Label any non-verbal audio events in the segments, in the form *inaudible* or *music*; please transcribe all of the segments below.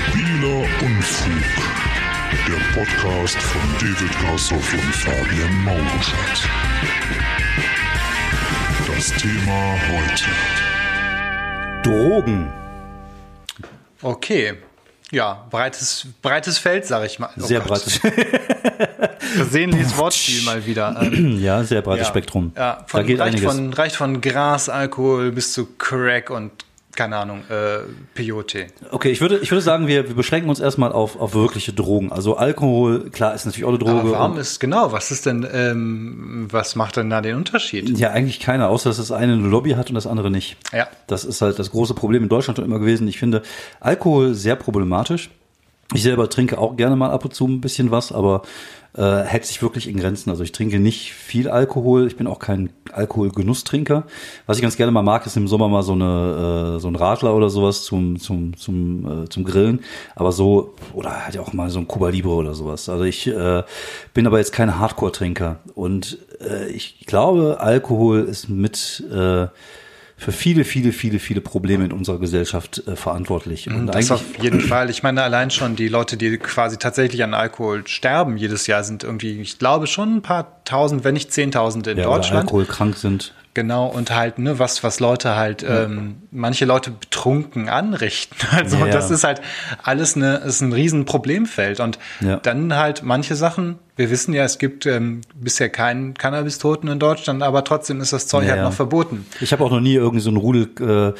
Stabiler Unfug. Der Podcast von David Grassoff und Fabian Mauruschat. Das Thema heute. Drogen. Okay. Ja, breites, breites Feld, sag ich mal. Oh Sehr Gott. breites, *laughs* Versehentliches Wortspiel mal wieder. *clears throat* Ja, sehr breites ja. Spektrum. Ja, von, da geht reicht, einiges. von, reicht von Gras, Alkohol bis zu Crack und keine Ahnung, äh, Peyote. Okay, ich würde, ich würde sagen, wir, wir beschränken uns erstmal auf, auf wirkliche Drogen. Also Alkohol, klar, ist natürlich auch eine Droge. Aber warum ist genau, was ist denn, ähm, was macht denn da den Unterschied? ja, eigentlich keiner, außer dass das eine eine Lobby hat und das andere nicht. Ja. Das ist halt das große Problem in Deutschland schon immer gewesen. Ich finde Alkohol sehr problematisch. Ich selber trinke auch gerne mal ab und zu ein bisschen was, aber äh, hält sich wirklich in Grenzen. Also ich trinke nicht viel Alkohol. Ich bin auch kein Alkoholgenusstrinker. Was ich ganz gerne mal mag, ist im Sommer mal so eine äh, so ein Radler oder sowas zum zum zum äh, zum Grillen. Aber so oder halt auch mal so ein Cuba Libre oder sowas. Also ich äh, bin aber jetzt kein Hardcore-Trinker und äh, ich glaube, Alkohol ist mit äh, für viele, viele, viele, viele Probleme in unserer Gesellschaft äh, verantwortlich. Und Das eigentlich, auf jeden Fall. Ich meine, allein schon die Leute, die quasi tatsächlich an Alkohol sterben jedes Jahr, sind irgendwie, ich glaube schon ein paar tausend, wenn nicht zehntausend in ja, Deutschland. alkoholkrank sind. Genau, und halt, ne, was, was Leute halt, ähm, manche Leute betrunken anrichten. *laughs* Also Ja, ja. das ist halt alles eine, ist ein riesen Problemfeld. Und Ja. dann halt manche Sachen, wir wissen ja, es gibt ähm, bisher keinen Cannabis-Toten in Deutschland, aber trotzdem ist das Zeug Ja, halt ja. noch verboten. Ich habe auch noch nie irgendwie so einen Rudel äh,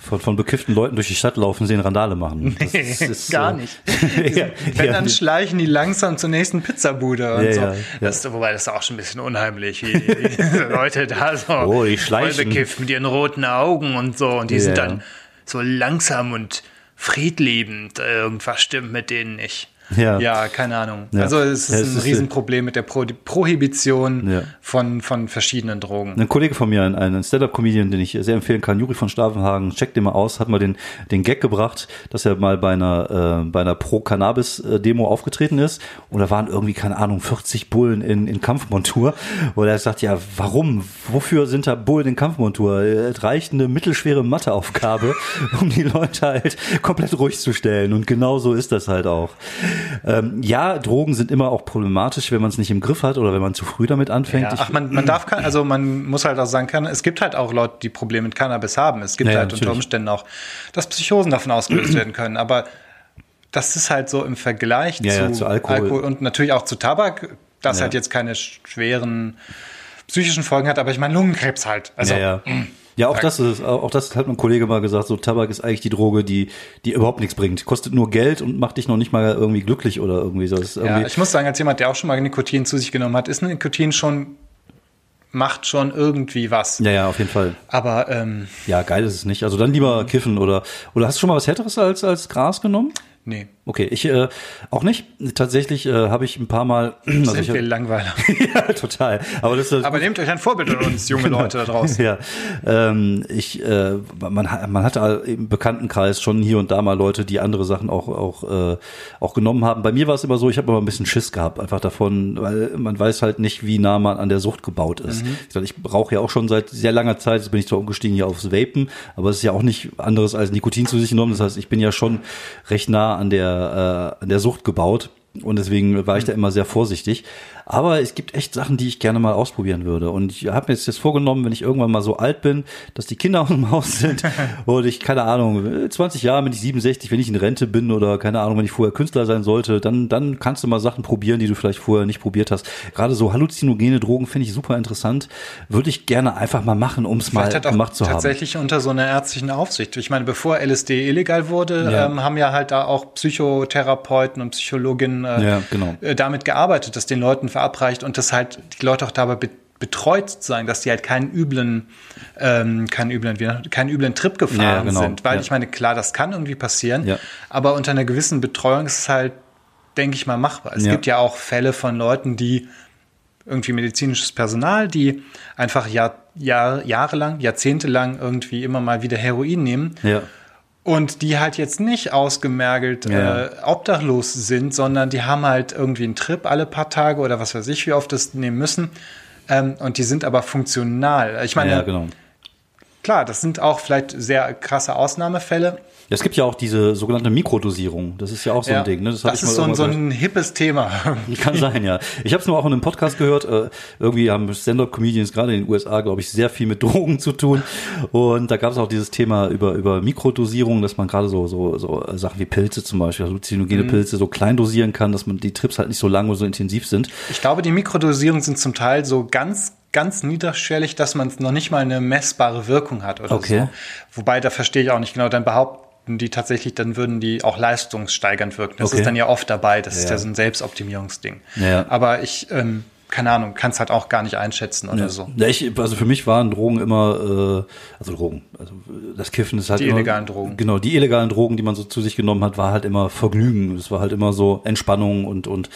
von, von bekifften Leuten durch die Stadt laufen sehen, Randale machen. *laughs* Das ist- ist, Gar äh, nicht. *laughs* ja, Wenn, ja, dann schleichen die langsam zur nächsten Pizzabude und Ja, so. ja. Das, ist- wobei das ist auch schon ein bisschen unheimlich, wie die *laughs* Leute da so Oh, die schleichen. voll bekifft mit ihren roten Augen und so. Und die sind dann so langsam und friedliebend. Irgendwas stimmt mit denen nicht. Ja. ja keine Ahnung. Ja. Also es ist Ja, es ein ist- Riesenproblem mit der Pro Prohibition von, von verschiedenen Drogen. Ein Kollege von mir, ein, ein Stand-Up-Comedian, den ich sehr empfehlen kann, Juri von Stavenhagen, checkt den mal aus, hat mal den, den Gag gebracht, dass er mal bei einer, äh, bei einer Pro-Cannabis-Demo aufgetreten ist und da waren irgendwie, keine Ahnung, 40 Bullen in, in Kampfmontur und er sagt, ja, warum? Wofür sind da Bullen in Kampfmontur? Es reicht eine mittelschwere Matheaufgabe, *laughs* um die Leute halt komplett ruhig zu stellen und genau so ist das halt auch. Ähm, ja, Drogen sind immer auch problematisch, wenn man es nicht im Griff hat oder wenn man zu früh damit anfängt. Ja, ach, man, man darf, kann- also man muss halt auch sagen können, es gibt halt auch Leute, die Probleme mit Cannabis haben. Es gibt Ja, halt unter natürlich. Umständen auch, dass Psychosen davon ausgelöst *clears throat* werden können. Aber das ist halt so im Vergleich Ja, zu, ja, zu Alkohol. und natürlich auch zu Tabak, das Ja. halt jetzt keine schweren psychischen Folgen hat, aber ich meine Lungenkrebs halt. Also ja, ja. *clears throat* Ja, auch das ist, auch das hat mein Kollege mal gesagt, so Tabak ist eigentlich die Droge, die, die überhaupt nichts bringt. Kostet nur Geld und macht dich noch nicht mal irgendwie glücklich oder irgendwie so. Ist ja, irgendwie, ich muss sagen, als jemand, der auch schon mal Nikotin zu sich genommen hat, ist Nikotin schon, macht schon irgendwie was. ja, ja, auf jeden Fall. Aber ähm, Ja, geil ist es nicht. Also dann lieber kiffen oder, oder hast du schon mal was Härteres als, als Gras genommen? nee, Okay, ich äh, auch nicht. Tatsächlich äh, habe ich ein paar Mal. *clears throat* Also sind wir Langweiler. *laughs* ja, total. Aber das ist Aber nehmt euch ein Vorbild an uns, junge Leute da draußen. *laughs* Ja, ähm, ich, äh, man, hat- man hatte im Bekanntenkreis schon hier und da mal Leute, die andere Sachen auch auch äh, auch genommen haben. Bei mir war es immer so, ich habe immer ein bisschen Schiss gehabt, einfach davon, weil man weiß halt nicht, wie nah man an der Sucht gebaut ist. Mhm. Ich, ich brauche ja auch schon seit sehr langer Zeit, jetzt bin ich zwar umgestiegen hier aufs Vapen, aber es ist ja auch nicht anderes als Nikotin zu sich genommen. Das heißt, ich bin ja schon recht nah an der äh, an der Sucht gebaut. Und deswegen war ich da immer sehr vorsichtig. Aber es gibt echt Sachen, die ich gerne mal ausprobieren würde. Und ich habe mir jetzt, vorgenommen, wenn ich irgendwann mal so alt bin, dass die Kinder *laughs* aus dem Haus sind *laughs* und ich, keine Ahnung, 20 Jahre, bin ich 67, wenn ich in Rente bin oder keine Ahnung, wenn ich vorher Künstler sein sollte, dann, dann kannst du mal Sachen probieren, die du vielleicht vorher nicht probiert hast. Gerade so halluzinogene Drogen finde ich super interessant. Würde ich gerne einfach mal machen, um es mal gemacht zu haben. tatsächlich unter so einer ärztlichen Aufsicht. Ich meine, bevor LSD illegal wurde, Ja. ähm, haben ja halt da auch Psychotherapeuten und Psychologinnen äh, Ja, genau. äh, damit gearbeitet, dass den Leuten verabreicht und dass halt die Leute auch dabei be betreut sein, dass die halt keinen üblen, ähm, keinen üblen, keinen üblen Trip gefahren Ja, genau. sind. Weil Ja. ich meine, klar, das kann irgendwie passieren, aber unter einer gewissen Betreuung ist es halt, denke ich mal, machbar. Es gibt ja auch Fälle von Leuten, die irgendwie medizinisches Personal, die einfach Jahr, Jahr, jahrelang, jahrzehntelang irgendwie immer mal wieder Heroin nehmen Ja. Und die halt jetzt nicht ausgemergelt Ja. äh, obdachlos sind, sondern die haben halt irgendwie einen Trip alle paar Tage oder was weiß ich, wie oft das nehmen müssen. Ähm, und die sind aber funktional. Ich meine, Ja, genau. klar, das sind auch vielleicht sehr krasse Ausnahmefälle. Ja, es gibt ja auch diese sogenannte Mikrodosierung. Das ist ja auch so Ja, ein Ding. Ne? das, ich ist so ein, so ein hippes Thema. *laughs* Kann sein, ja. Ich habe es nur auch in einem Podcast gehört. Äh, irgendwie haben Stand-up-Comedians gerade in den USA, glaube ich, sehr viel mit *laughs* Drogen zu tun. Und da gab es auch dieses Thema über über Mikrodosierung, dass man gerade so so so Sachen wie Pilze zum Beispiel, halluzinogene Pilze, so klein dosieren kann, dass man die Trips halt nicht so lang und so intensiv sind. Ich glaube, die Mikrodosierungen sind zum Teil so ganz, ganz niederschwellig, dass man noch nicht mal eine messbare Wirkung hat oder Okay. so. Wobei, da verstehe ich auch nicht genau, dann behaupten die tatsächlich, dann würden die auch leistungssteigernd wirken. Das Okay. ist dann ja oft dabei, das ist Ja. ja so ein Selbstoptimierungsding. Ja. Aber ich, ähm, keine Ahnung, kann es halt auch gar nicht einschätzen oder so. Ja, ich, also für mich waren Drogen immer, äh, also Drogen, also das Kiffen ist halt Die immer, illegalen Drogen. Genau, die illegalen Drogen, die man so zu sich genommen hat, war halt immer Vergnügen. Es war halt immer so Entspannung und und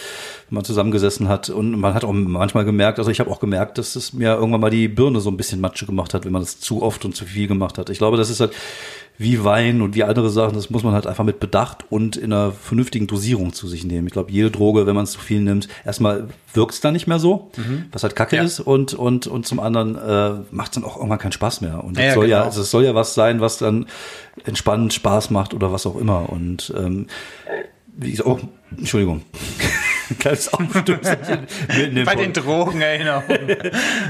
wenn man zusammengesessen hat und man hat auch manchmal gemerkt, also ich habe auch gemerkt, dass es mir irgendwann mal die Birne so ein bisschen Matsche gemacht hat, wenn man das zu oft und zu viel gemacht hat. Ich glaube, das ist halt wie Wein und wie andere Sachen, das muss man halt einfach mit Bedacht und in einer vernünftigen Dosierung zu sich nehmen. Ich glaube, jede Droge, wenn man es zu viel nimmt, erstmal wirkt es dann nicht mehr so, was halt Kacke Ja. ist und und und zum anderen äh, macht es dann auch irgendwann keinen Spaß mehr. Und Ja, es ja, soll ja, genau. also es soll ja was sein, was dann entspannend Spaß macht oder was auch immer. Und ähm, wie gesagt, oh, Entschuldigung. *laughs* Kleines Aufstößchen Bei Pod- den Drogenerinnerungen.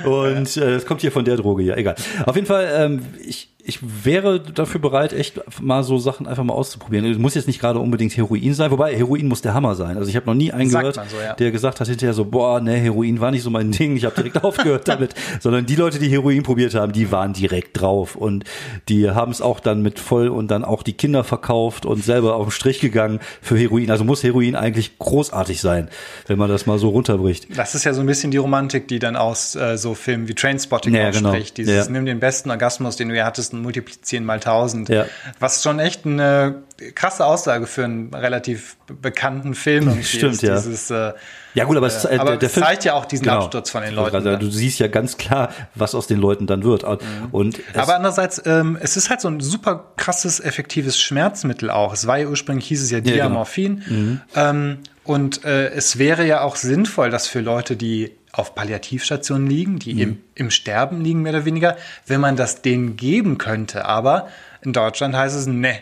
und äh, das kommt hier von der Droge hier, egal. Auf jeden Fall, ähm, ich, ich wäre dafür bereit, echt mal so Sachen einfach mal auszuprobieren. Es muss jetzt nicht gerade unbedingt Heroin sein, wobei Heroin muss der Hammer sein. Also ich habe noch nie einen Sagt gehört, so, ja. der gesagt hat hinterher so, boah, ne, Heroin war nicht so mein Ding, ich habe direkt *laughs* aufgehört damit. Sondern die Leute, die Heroin probiert haben, die waren direkt drauf und die haben es auch dann mit voll und dann auch die Kinder verkauft und selber auf den Strich gegangen für Heroin. Also muss Heroin eigentlich großartig sein, wenn man das mal so runterbricht. Das ist ja so ein bisschen die Romantik, die dann aus äh, so Filmen wie Trainspotting Ja, auch genau. Dieses Ja. nimm den besten Orgasmus, den du je hattest, und multiplizieren mal tausend. Ja. Was schon echt eine krasse Aussage für einen relativ be- bekannten Film irgendwie Stimmt, ist. ja. Dieses, äh, Ja gut, aber, es, äh, aber der, der Film zeigt ja auch diesen Absturz von den Leuten dann. Du siehst ja ganz klar, was aus den Leuten dann wird. Und es, aber andererseits, ähm, es ist halt so ein super krasses, effektives Schmerzmittel auch. Es war ja ursprünglich, hieß es ja genau. Diamorphin. Ähm, und äh, es wäre ja auch sinnvoll, dass für Leute, die auf Palliativstationen liegen, die im, im Sterben liegen, mehr oder weniger, wenn man das denen geben könnte. Aber in Deutschland heißt es, ne,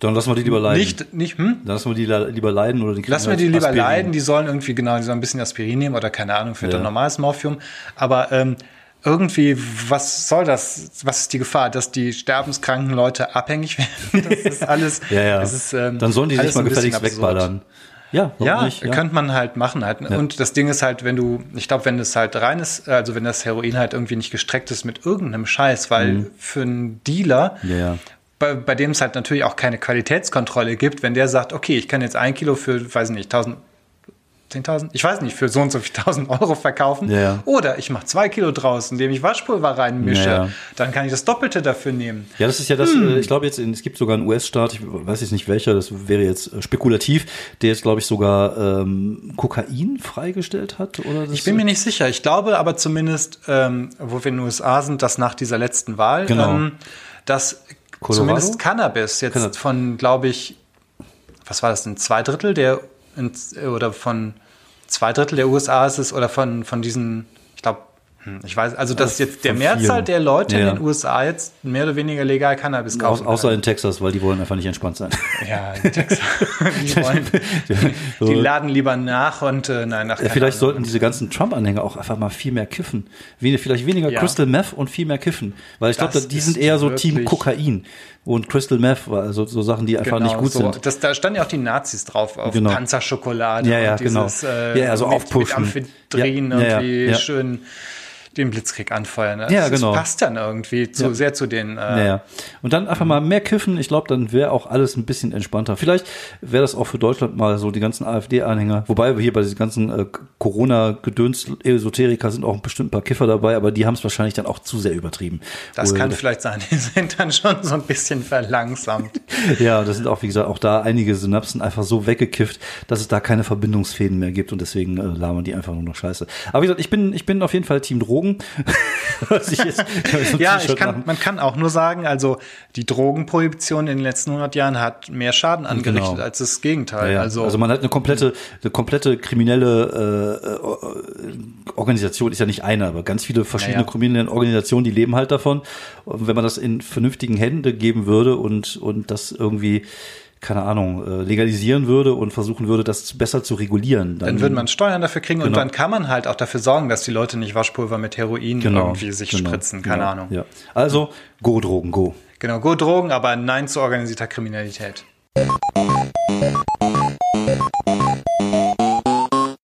dann lassen wir die lieber leiden. nicht, nicht, hm? Dann lassen wir die lieber leiden oder die Lassen wir die lieber Aspirin. leiden, die sollen irgendwie, genau, die sollen ein bisschen Aspirin nehmen oder keine Ahnung, für Ja. ein normales Morphium. Aber ähm, irgendwie, was soll das? Was ist die Gefahr, dass die sterbenskranken Leute abhängig *laughs* werden? Das ist alles. Ja, ja. Ist, ähm, dann sollen die sich mal gefälligst wegballern. Ja, Ja, nicht? könnte man halt machen halt. Und das Ding ist halt, wenn du, ich glaube, wenn das halt rein ist, also wenn das Heroin halt irgendwie nicht gestreckt ist mit irgendeinem Scheiß, weil für einen Dealer, Mhm. Ja, ja. bei, bei dem es halt natürlich auch keine Qualitätskontrolle gibt, wenn der sagt, okay, ich kann jetzt ein Kilo für, weiß nicht, 1000, 10.000, ich weiß nicht, für so und so viel 1000 Euro verkaufen. Ja. Oder ich mache zwei Kilo draus, indem ich Waschpulver reinmische. Ja. Dann kann ich das Doppelte dafür nehmen. Ja, das ist ja das, Hm. äh, ich glaube jetzt, es gibt sogar einen US-Staat, ich weiß jetzt nicht welcher, das wäre jetzt äh, spekulativ, der jetzt, glaube ich, sogar ähm, Kokain freigestellt hat. Oder Ich bin mir nicht sicher. Ich glaube aber zumindest, ähm, wo wir in den USA sind, dass nach dieser letzten Wahl, Genau. ähm, dass Colorado? zumindest Cannabis jetzt Cannabis. von, glaube ich, was war das denn, zwei Drittel der, oder von zwei Drittel der USA ist es, oder von, von diesen, ich hm, ich weiß, also dass jetzt der Mehrzahl vielen. der Leute Ja. in den USA jetzt mehr oder weniger legal Cannabis Au, kaufen. außer können. in Texas, weil die wollen einfach nicht entspannt sein. ja, in Texas. *laughs* die, wollen, So. die laden lieber nach und äh, nein, nach Ja, vielleicht sollten diese ganzen Trump-Anhänger auch einfach mal viel mehr kiffen. Wen- Vielleicht weniger Ja. Crystal Meth und viel mehr kiffen. Weil ich glaube, die sind eher so Team Kokain und Crystal Meth, also so Sachen, die einfach nicht gut Genau, so. sind. Das, da standen ja auch die Nazis drauf, auf Genau. Panzerschokolade Ja, ja, und genau. dieses äh, Ja, also mit, aufpushen. mit Amphitrien Ja, ja, ja, ja. schön den Blitzkrieg anfeuern. Das, Ja, genau. Das passt dann irgendwie zu, Ja. sehr zu den äh, Naja. Und dann einfach mal mehr kiffen. Ich glaube, dann wäre auch alles ein bisschen entspannter. Vielleicht wäre das auch für Deutschland mal so die ganzen AfD-Anhänger. Wobei wir hier bei diesen ganzen äh, Corona-Gedöns-Esoteriker sind auch bestimmt ein paar Kiffer dabei, aber die haben es wahrscheinlich dann auch zu sehr übertrieben. Das Wo- kann vielleicht sein. *laughs* Die sind dann schon so ein bisschen verlangsamt. *laughs* Ja, das sind auch, wie gesagt, auch da einige Synapsen einfach so weggekifft, dass es da keine Verbindungsfäden mehr gibt und deswegen äh, labern die einfach nur noch scheiße. Aber wie gesagt, ich bin, ich bin auf jeden Fall Team Drogen. Drogen. *laughs* Ich jetzt, Ja, ich kann, man kann auch nur sagen, also die Drogenprohibition in den letzten 100 Jahren hat mehr Schaden angerichtet Genau. als das Gegenteil. Ja, ja. Also, Also, man hat eine komplette, eine komplette kriminelle äh, äh, Organisation, ist ja nicht eine, aber ganz viele verschiedene ja. kriminelle Organisationen, die leben halt davon. Und wenn man das in vernünftigen Hände geben würde und, und das irgendwie, keine Ahnung, äh, legalisieren würde und versuchen würde, das besser zu regulieren, dann, dann würde man Steuern dafür kriegen und Genau. dann kann man halt auch dafür sorgen, dass die Leute nicht Waschpulver mit Heroin genau, irgendwie sich genau, spritzen. Keine genau, Ahnung. Ja. Also, go Drogen, go. Genau, go Drogen, aber nein zu organisierter Kriminalität.